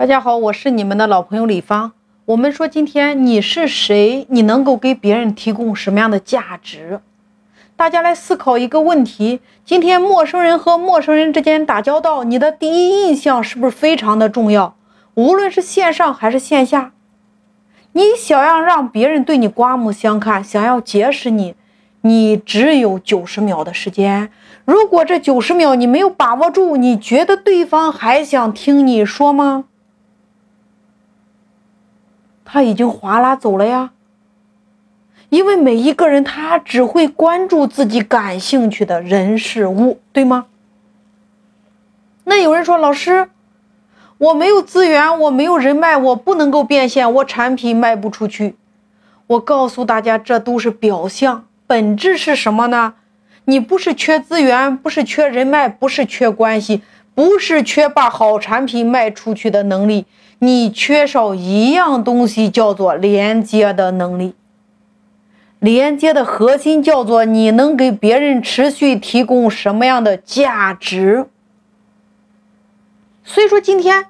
大家好，我是你们的老朋友李芳。我们说今天你是谁？你能够给别人提供什么样的价值？大家来思考一个问题：今天陌生人和陌生人之间打交道，你的第一印象是不是非常的重要？无论是线上还是线下，你想要让别人对你刮目相看，想要结识你，你只有九十秒的时间。如果这九十秒你没有把握住，你觉得对方还想听你说吗？他已经划拉走了呀，因为每一个人他只会关注自己感兴趣的人事物，对吗？那有人说，老师，我没有资源，我没有人脉，我不能够变现，我产品卖不出去。我告诉大家，这都是表象，本质是什么呢？你不是缺资源，不是缺人脉，不是缺关系，不是缺把好产品卖出去的能力。你缺少一样东西，叫做连接的能力。连接的核心叫做你能给别人持续提供什么样的价值。所以说，今天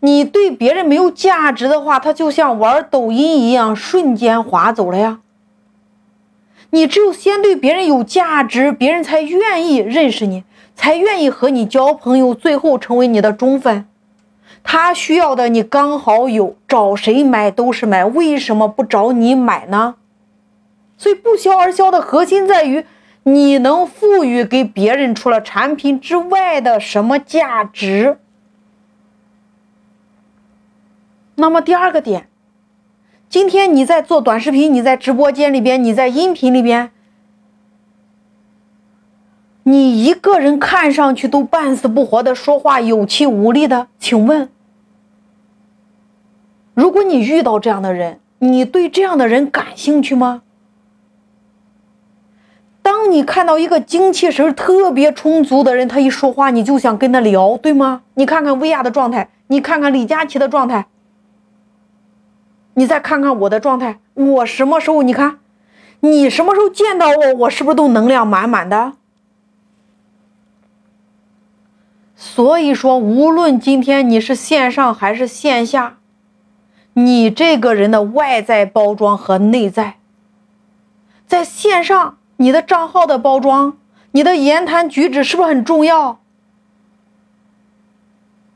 你对别人没有价值的话，他就像玩抖音一样，瞬间划走了呀。你只有先对别人有价值，别人才愿意认识你，才愿意和你交朋友，最后成为你的忠粉。他需要的你刚好有，找谁买都是买，为什么不找你买呢？所以不销而销的核心在于你能赋予给别人除了产品之外的什么价值。那么第二个点，今天你在做短视频，你在直播间里边，你在音频里边。你一个人看上去都半死不活的说话，有气无力的，请问，如果你遇到这样的人，你对这样的人感兴趣吗？当你看到一个精气神特别充足的人，他一说话你就想跟他聊，对吗？你看看薇娅的状态，你看看李佳琦的状态，你再看看我的状态，我什么时候？你看，你什么时候见到我，我是不是都能量满满的？所以说，无论今天你是线上还是线下，你这个人的外在包装和内在，在线上你的账号的包装，你的言谈举止是不是很重要？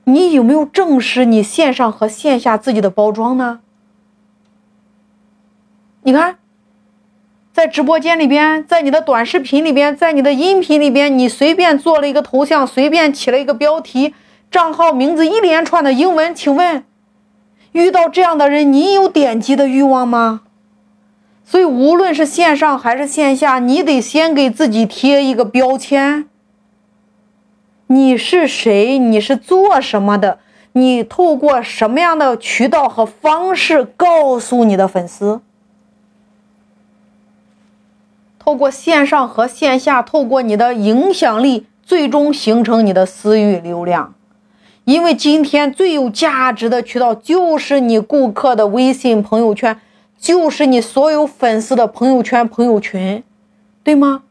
你有没有正视你线上和线下自己的包装呢？你看。在直播间里边，在你的短视频里边，在你的音频里边，你随便做了一个头像，随便起了一个标题，账号名字一连串的英文，请问，遇到这样的人，你有点击的欲望吗？所以，无论是线上还是线下，你得先给自己贴一个标签。你是谁？你是做什么的？你透过什么样的渠道和方式告诉你的粉丝？透过线上和线下，透过你的影响力，最终形成你的私域流量。因为今天最有价值的渠道就是你顾客的微信朋友圈，就是你所有粉丝的朋友圈、朋友群，对吗？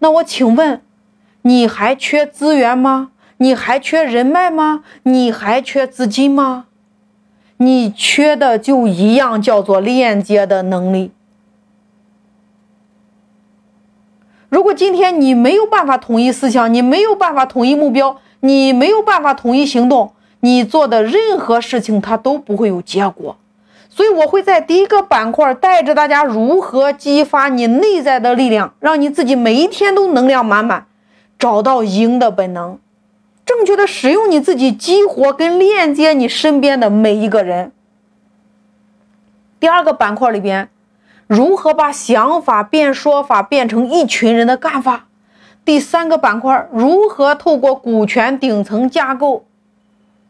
那我请问，你还缺资源吗？你还缺人脉吗？你还缺资金吗？你缺的就一样，叫做链接的能力。如果今天你没有办法统一思想，你没有办法统一目标，你没有办法统一行动，你做的任何事情它都不会有结果。所以我会在第一个板块带着大家如何激发你内在的力量，让你自己每一天都能量满满，找到赢的本能，正确的使用你自己，激活跟链接你身边的每一个人。第二个板块里边。如何把想法变说法，变成一群人的干法？第三个板块，如何透过股权顶层架构，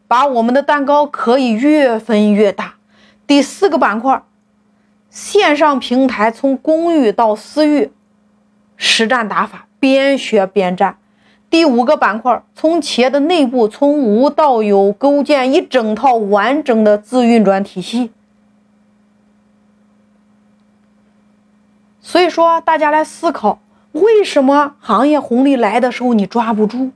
把我们的蛋糕可以越分越大？第四个板块，线上平台从公域到私域，实战打法，边学边战。第五个板块，从企业的内部从无到有，构建一整套完整的自运转体系。所以说，大家来思考，为什么行业红利来的时候你抓不住？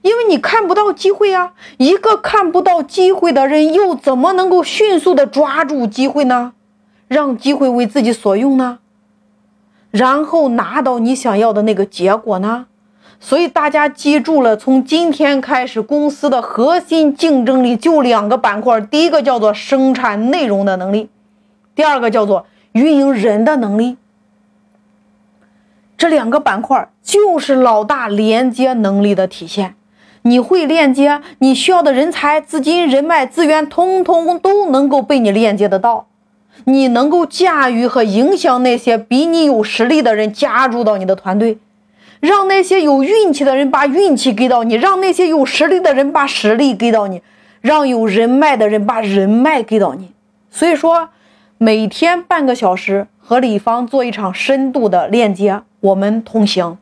因为你看不到机会啊。一个看不到机会的人，又怎么能够迅速的抓住机会呢？让机会为自己所用呢？然后拿到你想要的那个结果呢？所以大家记住了，从今天开始，公司的核心竞争力就两个板块，第一个叫做生产内容的能力，第二个叫做运营人的能力。这两个板块就是老大连接能力的体现。你会链接，你需要的人才、资金、人脉、资源，通通都能够被你链接得到。你能够驾驭和影响那些比你有实力的人加入到你的团队。让那些有运气的人把运气给到你，让那些有实力的人把实力给到你，让有人脉的人把人脉给到你。所以说，每天半个小时和李芳做一场深度的链接，我们同行。